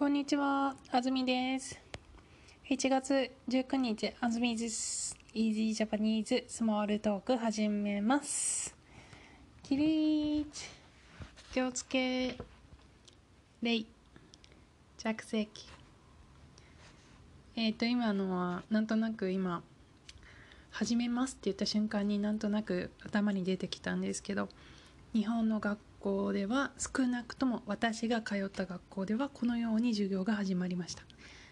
こんにちは、あずみです。1月19日、あずみです。Easy Japanese Small Talk 始めます。起立、気をつけ、礼、着席。えっ、と、今のは、なんとなく今、始めますって言った瞬間になんとなく頭に出てきたんですけど、日本の学校では少なくとも私が通った学校ではこのように授業が始まりました。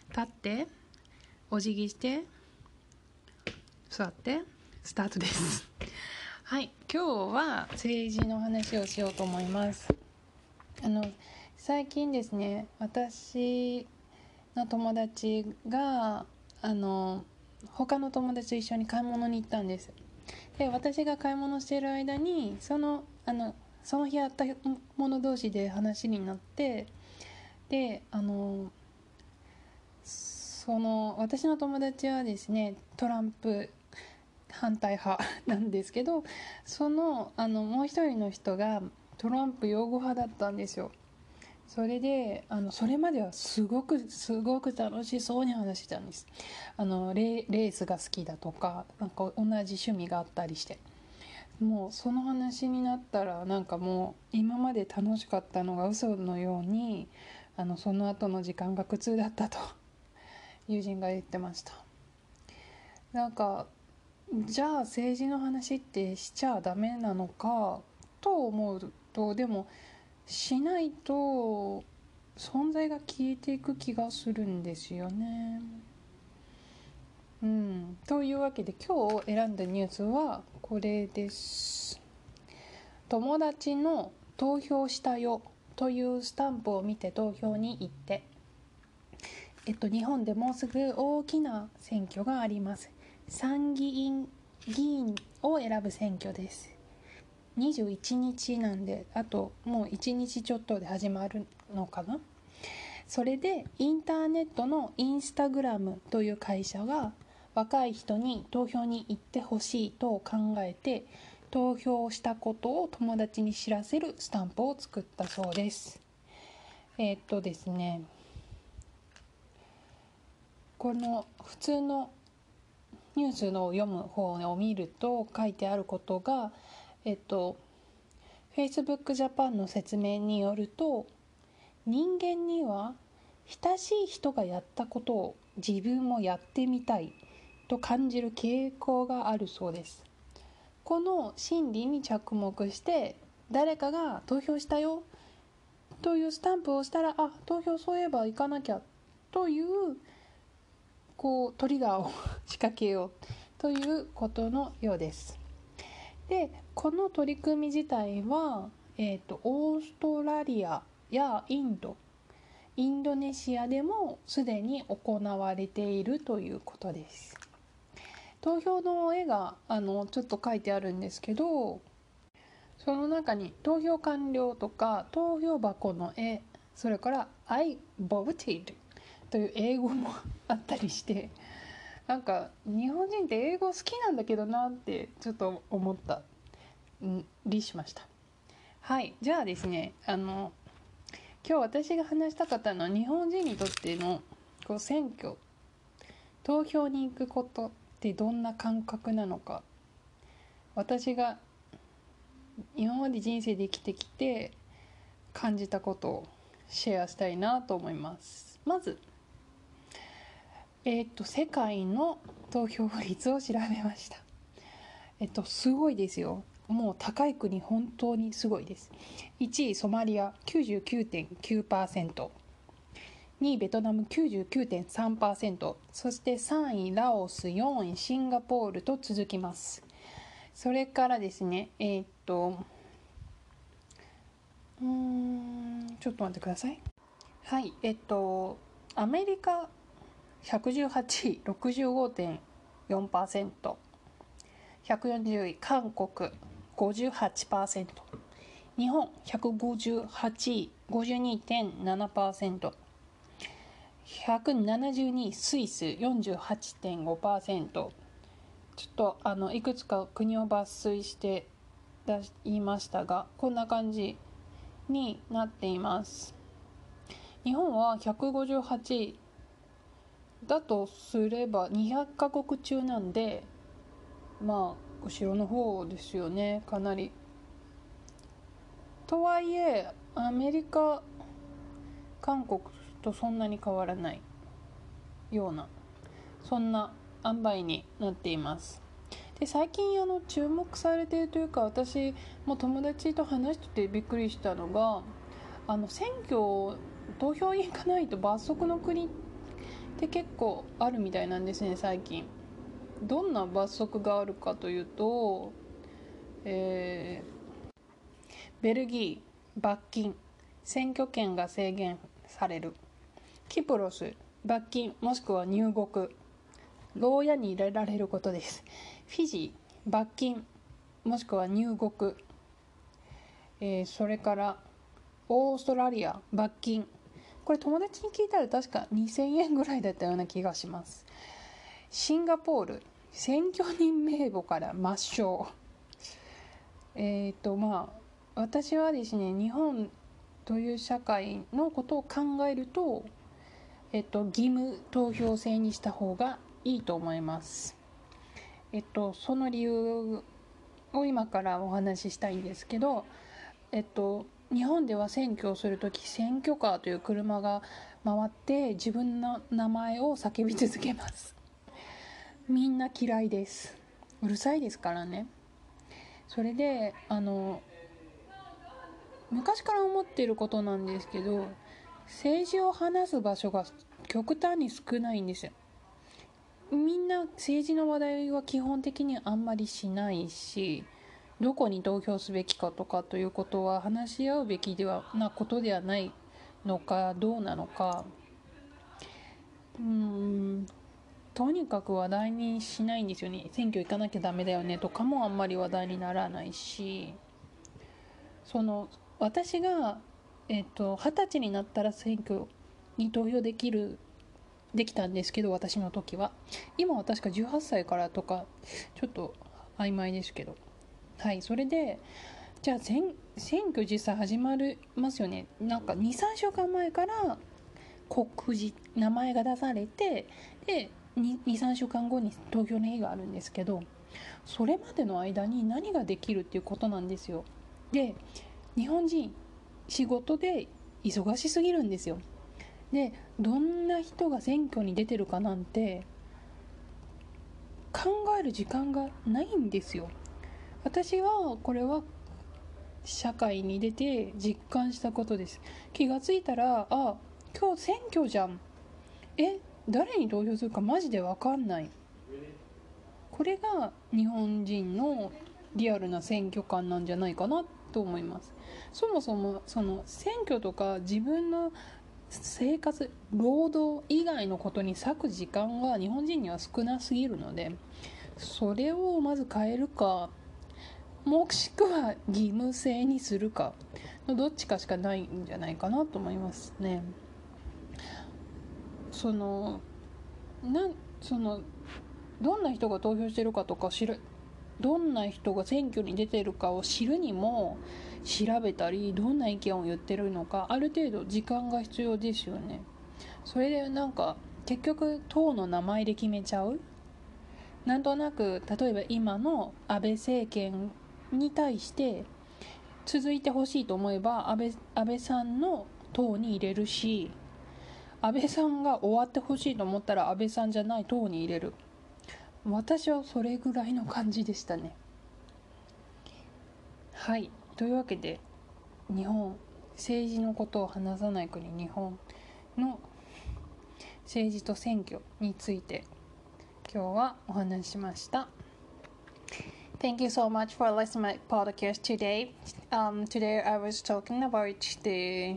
立ってお辞儀して座ってスタートです。はい今日は政治の話をしようと思います。あの最近ですね私の友達があの他の友達と一緒に買い物に行ったんです。で私が買い物している間にそのあのその日会った者同士で話になってであのその私の友達はですねトランプ反対派 なんですけどそのあのもう一人の人がトランプ擁護派だったんですよ。それであのそれまではすごくすごく楽しそうに話してたんです。あのレレースが好きだとかなんか同じ趣味があったりして。もうその話になったらなんかもう今まで楽しかったのが嘘のようにあのその後の時間が苦痛だったと 友人が言ってましたなんかじゃあ政治の話ってしちゃダメなのかと思うとでもしないと存在が消えていく気がするんですよね。うん、というわけで今日選んだニュースはこれです。友達の投票したよというスタンプを見て投票に行って、えっと、日本でもうすぐ大きな選挙があります。参議院議員を選ぶ選挙です。21日なんであともう1日ちょっとで始まるのかなそれでインターネットのインスタグラムという会社が若い人に投票に行ってほしいと考えて投票したことを友達に知らせるスタンプを作ったそうです。えー、っとですね。この普通のニュースの読む方を見ると書いてあることがえっと Facebook Japan の説明によると人間には親しい人がやったことを自分もやってみたいと感じる傾向があるそうです。この心理に着目して誰かが投票したよというスタンプをしたらあ投票そういえば行かなきゃというこうトリガーを 仕掛けようということのようです。でこの取り組み自体は、えーと、オーストラリアやインドインドネシアでもすでに行われているということです。投票の絵があのちょっと書いてあるんですけどその中に投票完了とか投票箱の絵それから「I voted」という英語もあったりしてなんか日本人って英語好きなんだけどなってちょっと思ったりしました。はいじゃあですねあの今日私が話したかったのは日本人にとってのこう選挙。投票に行くこと。ってどんな感覚なのか。私が今まで人生で生きてきて感じたことをシェアしたいなと思います。まずえっ、と世界の投票率を調べました。えっとすごいですよ。もう高い国本当にすごいです。1位ソマリア99.9% 2位ベトナム99.3%そして3位ラオス4位シンガポールと続きます。それからですねえー、っとうんちょっと待ってください。はいえっとアメリカ118位65.4% 140位韓国58%日本158位52.7% 172スイス48.5%ちょっとあのいくつか国を抜粋して出言いましたがこんな感じになっています日本は158だとすれば200カ国中なんでまあ後ろの方ですよねかなり。とはいえアメリカ韓国とそんなに変わらないようなそんな塩梅になっています。で最近あの注目されているというか私も友達と話しててびっくりしたのがあの選挙投票に行かないと罰則の国って結構あるみたいなんですね最近。どんな罰則があるかというとえーベルギー罰金。選挙権が制限される。キプロス罰金もしくは入国。牢屋に入れられることです。フィジー罰金もしくは入国、えー、それからオーストラリア罰金。これ友達に聞いたら確か2000円ぐらいだったような気がします。シンガポール選挙人名簿から抹消。えっ、ー、とまあ私はですね日本という社会のことを考えると、えっと、義務投票制にした方がいいと思います。えっと、その理由を今からお話ししたいんですけど、えっと、日本では選挙をする時選挙カーという車が回って自分の名前を叫び続けます。みんな嫌いです。うるさいですからね。それであの昔から思ってることなんですけど政治を話す場所が極端に少ないんですよ。みんな政治の話題は基本的にあんまりしないしどこに投票すべきかとかということは話し合うべきではなことではないのかどうなのか。うんとにかく話題にしないんですよね。選挙行かなきゃダメだよねとかもあんまり話題にならないしその私がえっと二十歳になったら選挙に投票できるできたんですけど私の時は。今は確か18歳からとかちょっと曖昧ですけど。はいそれでじゃあ選挙実際始まりますよね。なんか23週間前から告示名前が出されてで23週間後に投票の日があるんですけどそれまでの間に何ができるっていうことなんですよ。で日本人仕事で忙しすぎるんですよ。でどんな人が選挙に出てるかなんて考える時間がないんですよ。私はこれは社会に出て実感したことです。気がついたらあ今日選挙じゃん。え誰に投票するかマジで分かんない。これが日本人のリアルな選挙観なんじゃないかなと思いますそもそもその選挙とか自分の生活労働以外のことに割く時間が日本人には少なすぎるのでそれをまず変えるかもしくは義務制にするかのどっちかしかないんじゃないかなと思いますね。そのなそのどんな人が投票してるかとか知るどんな人が選挙に出てるかを知るにも調べたりどんな意見を言ってるのかある程度時間が必要ですよね。それでなんか結局党の名前で決めちゃう。なんとなく例えば今の安倍政権に対して続いてほしいと思えば安倍安倍さんの党に入れるし安倍さんが終わってほしいと思ったら安倍さんじゃない党に入れる。私はそれぐらいの感じでしたねはいというわけで日本政治のことを話さない国日本の政治と選挙について今日はお話ししました Thank you so much for listening to my podcast today. Um, today I was talking about the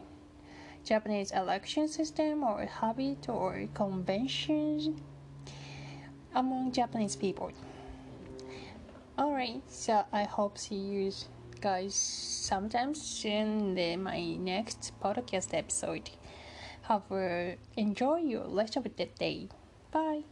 Japanese election system or habit or conventions among Japanese people. Alright, so I hope see you guys sometimes in my next podcast episode. Have a enjoy your rest of the day. Bye.